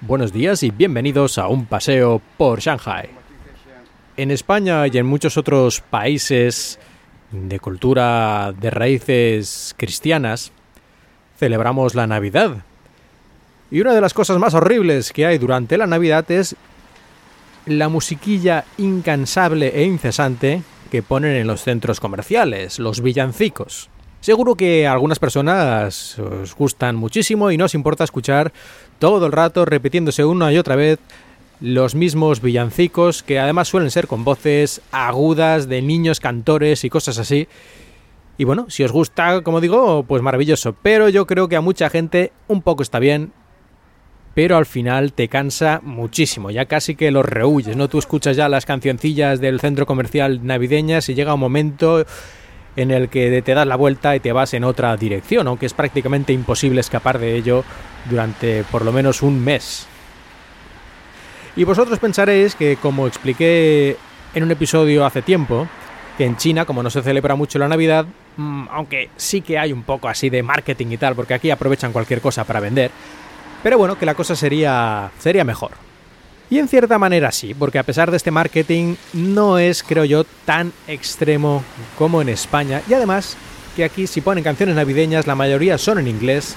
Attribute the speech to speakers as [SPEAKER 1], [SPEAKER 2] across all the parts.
[SPEAKER 1] buenos días y bienvenidos a un paseo por Shanghai. En España y en muchos otros países de cultura de raíces cristianas, celebramos la Navidad. Y una de las cosas más horribles que hay durante la Navidad es la musiquilla incansable e incesante que ponen en los centros comerciales, los villancicos. Seguro que a algunas personas os gustan muchísimo y no os importa escuchar todo el rato repitiéndose una y otra vez los mismos villancicos que además suelen ser con voces agudas de niños cantores y cosas así. Y bueno, si os gusta, como digo, pues maravilloso. Pero yo creo que a mucha gente un poco está bien, pero al final te cansa muchísimo, ya casi que los rehuyes, ¿no? Tú escuchas ya las cancioncillas del centro comercial navideñas y llega un momento en el que te das la vuelta y te vas en otra dirección, aunque es prácticamente imposible escapar de ello durante por lo menos un mes. Y vosotros pensaréis que, como expliqué en un episodio hace tiempo, que en China, como no se celebra mucho la Navidad, mm, aunque sí que hay un poco así de marketing y tal, porque aquí aprovechan cualquier cosa para vender, pero bueno, que la cosa sería, sería mejor. Y en cierta manera sí, porque a pesar de este marketing no es, creo yo, tan extremo como en España. Y además que aquí si ponen canciones navideñas la mayoría son en inglés.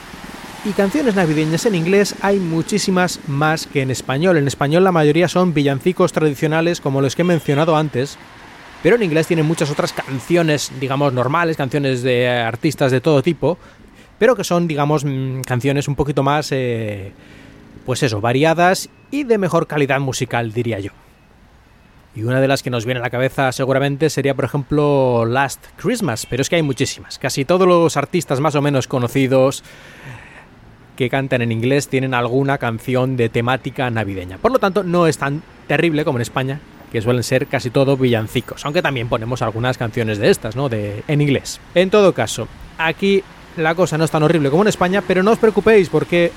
[SPEAKER 1] Y canciones navideñas en inglés hay muchísimas más que en español. En español la mayoría son villancicos tradicionales como los que he mencionado antes. Pero en inglés tienen muchas otras canciones, digamos, normales, canciones de artistas de todo tipo. Pero que son, digamos, mm, canciones un poquito más... Eh, pues eso, variadas y de mejor calidad musical, diría yo. Y una de las que nos viene a la cabeza seguramente sería, por ejemplo, Last Christmas, pero es que hay muchísimas. Casi todos los artistas más o menos conocidos que cantan en inglés tienen alguna canción de temática navideña. Por lo tanto, no es tan terrible como en España, que suelen ser casi todo villancicos, aunque también ponemos algunas canciones de estas, ¿no? De, en inglés. En todo caso, aquí la cosa no es tan horrible como en España, pero no os preocupéis porque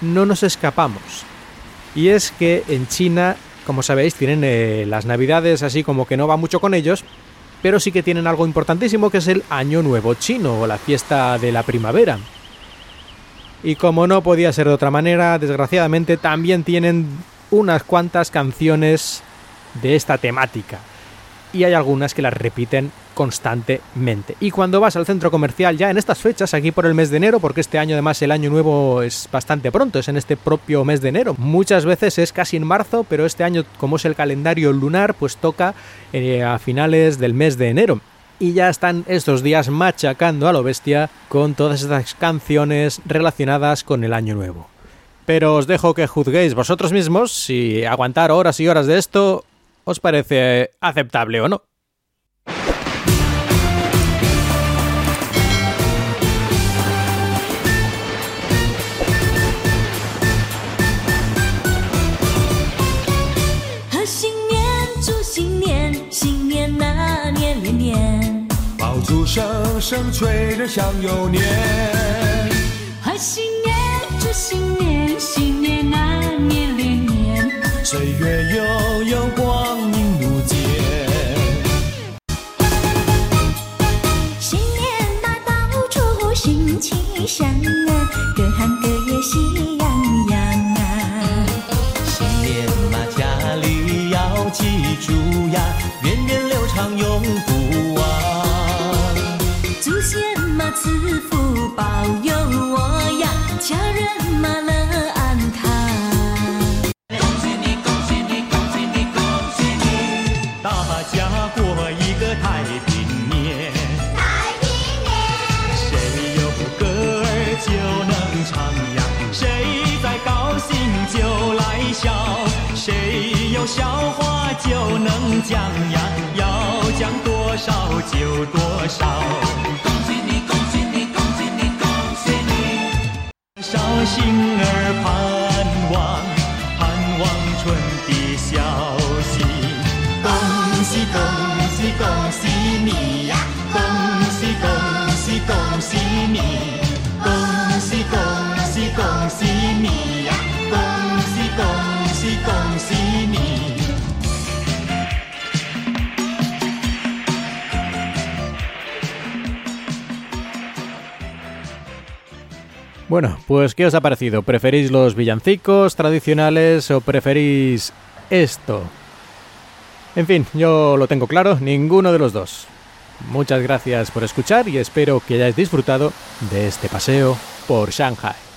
[SPEAKER 1] no nos escapamos. Y es que en China, como sabéis, tienen eh, las navidades así como que no va mucho con ellos, pero sí que tienen algo importantísimo que es el Año Nuevo Chino o la fiesta de la primavera. Y como no podía ser de otra manera, desgraciadamente también tienen unas cuantas canciones de esta temática. Y hay algunas que las repiten constantemente. Y cuando vas al centro comercial ya en estas fechas, aquí por el mes de enero, porque este año además el año nuevo es bastante pronto, es en este propio mes de enero. Muchas veces es casi en marzo, pero este año como es el calendario lunar, pues toca eh, a finales del mes de enero y ya están estos días machacando a lo bestia con todas estas canciones relacionadas con el año nuevo. Pero os dejo que juzguéis vosotros mismos si aguantar horas y horas de esto os parece aceptable o no.
[SPEAKER 2] 声声催人想又年，
[SPEAKER 3] 贺新年，祝新年，新年啊年连年，
[SPEAKER 2] 岁月悠悠，光阴如箭。
[SPEAKER 3] 新年那到处新气象啊，各行各业喜洋洋啊。
[SPEAKER 4] 新年嘛，家里要记住呀，
[SPEAKER 3] 讲呀，要讲多少就多少。
[SPEAKER 4] 恭喜你，恭喜你，恭喜你，恭喜你！少心儿盼望，盼望春的消息。恭喜恭喜恭喜你呀！恭喜恭喜恭喜你！恭喜恭喜恭喜你呀！恭喜恭喜恭喜
[SPEAKER 1] Bueno, pues ¿qué os ha parecido? ¿Preferís los villancicos tradicionales o preferís esto? En fin, yo lo tengo claro, ninguno de los dos. Muchas gracias por escuchar y espero que hayáis disfrutado de este paseo por Shanghai.